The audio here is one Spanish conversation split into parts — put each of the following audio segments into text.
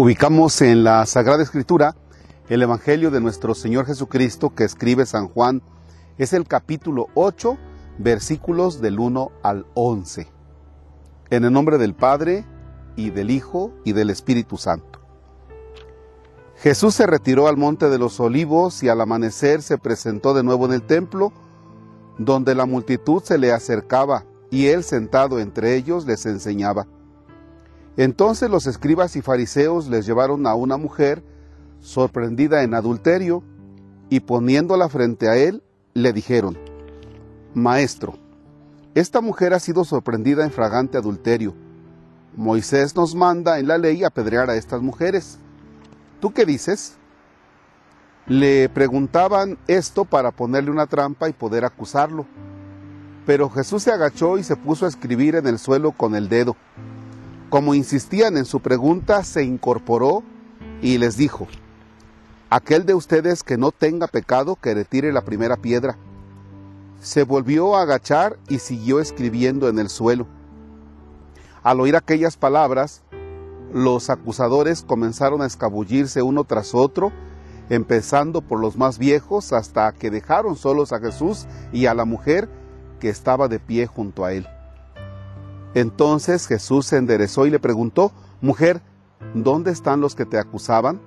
Ubicamos en la Sagrada Escritura el Evangelio de nuestro Señor Jesucristo que escribe San Juan. Es el capítulo 8, versículos del 1 al 11. En el nombre del Padre, y del Hijo, y del Espíritu Santo. Jesús se retiró al monte de los olivos y al amanecer se presentó de nuevo en el templo, donde la multitud se le acercaba y él sentado entre ellos les enseñaba. Entonces los escribas y fariseos les llevaron a una mujer sorprendida en adulterio y poniéndola frente a él, le dijeron, Maestro, esta mujer ha sido sorprendida en fragante adulterio. Moisés nos manda en la ley apedrear a estas mujeres. ¿Tú qué dices? Le preguntaban esto para ponerle una trampa y poder acusarlo. Pero Jesús se agachó y se puso a escribir en el suelo con el dedo. Como insistían en su pregunta, se incorporó y les dijo, Aquel de ustedes que no tenga pecado, que retire la primera piedra. Se volvió a agachar y siguió escribiendo en el suelo. Al oír aquellas palabras, los acusadores comenzaron a escabullirse uno tras otro, empezando por los más viejos hasta que dejaron solos a Jesús y a la mujer que estaba de pie junto a él. Entonces Jesús se enderezó y le preguntó, Mujer, ¿dónde están los que te acusaban?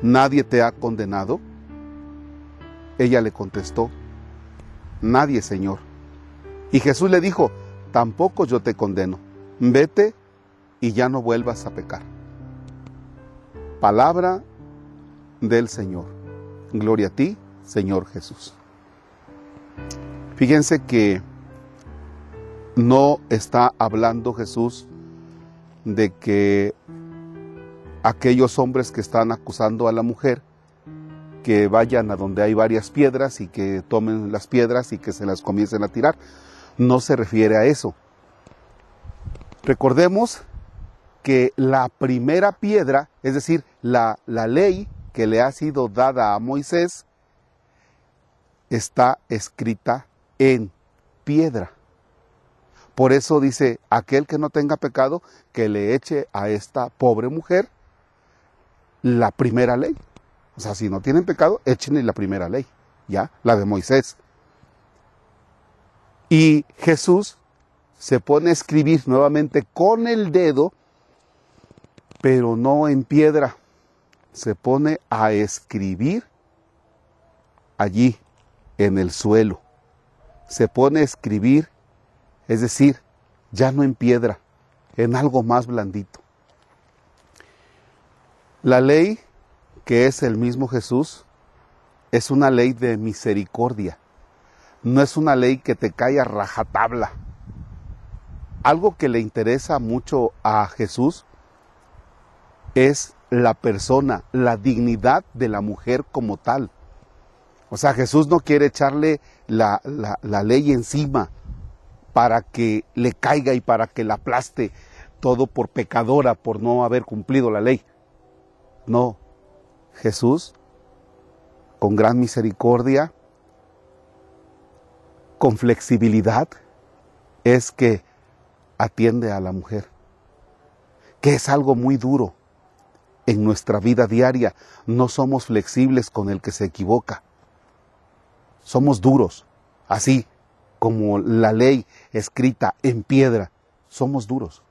¿Nadie te ha condenado? Ella le contestó, Nadie, Señor. Y Jesús le dijo, Tampoco yo te condeno. Vete y ya no vuelvas a pecar. Palabra del Señor. Gloria a ti, Señor Jesús. Fíjense que no está hablando Jesús de que aquellos hombres que están acusando a la mujer que vayan a donde hay varias piedras y que tomen las piedras y que se las comiencen a tirar. No se refiere a eso. Recordemos que la primera piedra, es decir, la, la ley que le ha sido dada a Moisés, está escrita en piedra. Por eso dice, aquel que no tenga pecado, que le eche a esta pobre mujer la primera ley. O sea, si no tienen pecado, échenle la primera ley, ¿ya? La de Moisés. Y Jesús se pone a escribir nuevamente con el dedo, pero no en piedra. Se pone a escribir allí, en el suelo. Se pone a escribir es decir, ya no en piedra, en algo más blandito. La ley, que es el mismo Jesús, es una ley de misericordia, no es una ley que te cae a rajatabla. Algo que le interesa mucho a Jesús es la persona, la dignidad de la mujer como tal. O sea, Jesús no quiere echarle la, la, la ley encima, para que le caiga y para que la aplaste todo por pecadora, por no haber cumplido la ley. No, Jesús, con gran misericordia, con flexibilidad, es que atiende a la mujer, que es algo muy duro en nuestra vida diaria. No somos flexibles con el que se equivoca. Somos duros, así, como la ley escrita en piedra, somos duros.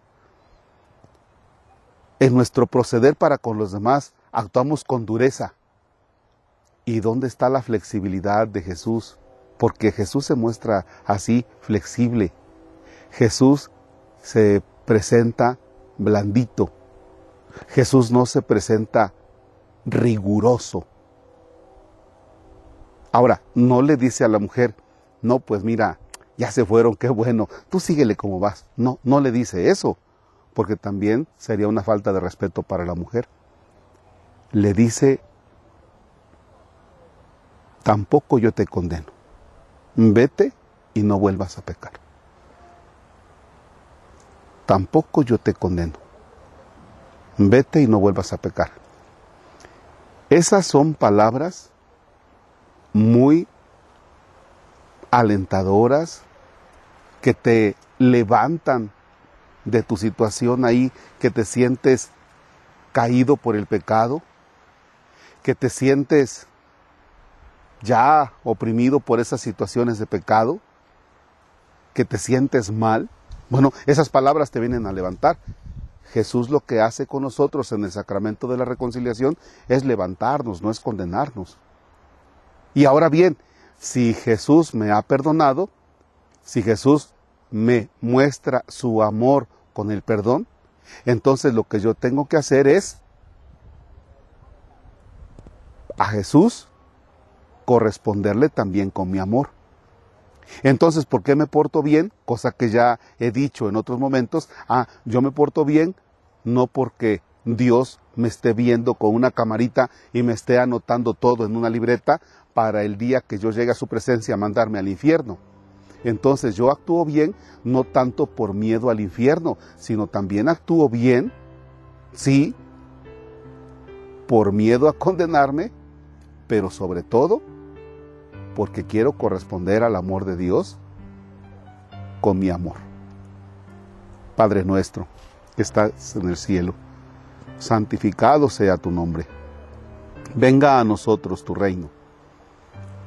En nuestro proceder para con los demás actuamos con dureza. ¿Y dónde está la flexibilidad de Jesús? Porque Jesús se muestra así flexible. Jesús se presenta blandito. Jesús no se presenta riguroso. Ahora, no le dice a la mujer, no, pues mira, ya se fueron, qué bueno, tú síguele como vas. No, no le dice eso, porque también sería una falta de respeto para la mujer. Le dice, tampoco yo te condeno, vete y no vuelvas a pecar. Tampoco yo te condeno, vete y no vuelvas a pecar. Esas son palabras muy alentadoras que te levantan de tu situación ahí que te sientes caído por el pecado, que te sientes ya oprimido por esas situaciones de pecado, que te sientes mal. Bueno, esas palabras te vienen a levantar. Jesús lo que hace con nosotros en el sacramento de la reconciliación es levantarnos, no es condenarnos. Y ahora bien, si Jesús me ha perdonado, si Jesús me muestra su amor con el perdón, entonces lo que yo tengo que hacer es a Jesús corresponderle también con mi amor. Entonces, ¿por qué me porto bien? Cosa que ya he dicho en otros momentos. Ah, yo me porto bien no porque Dios me esté viendo con una camarita y me esté anotando todo en una libreta para el día que yo llegue a su presencia a mandarme al infierno. Entonces yo actúo bien no tanto por miedo al infierno, sino también actúo bien, sí, por miedo a condenarme, pero sobre todo porque quiero corresponder al amor de Dios con mi amor. Padre nuestro, que estás en el cielo, santificado sea tu nombre. Venga a nosotros tu reino.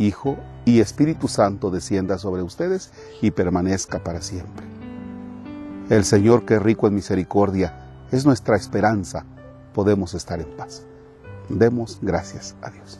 Hijo y Espíritu Santo descienda sobre ustedes y permanezca para siempre. El Señor que rico en misericordia es nuestra esperanza. Podemos estar en paz. Demos gracias a Dios.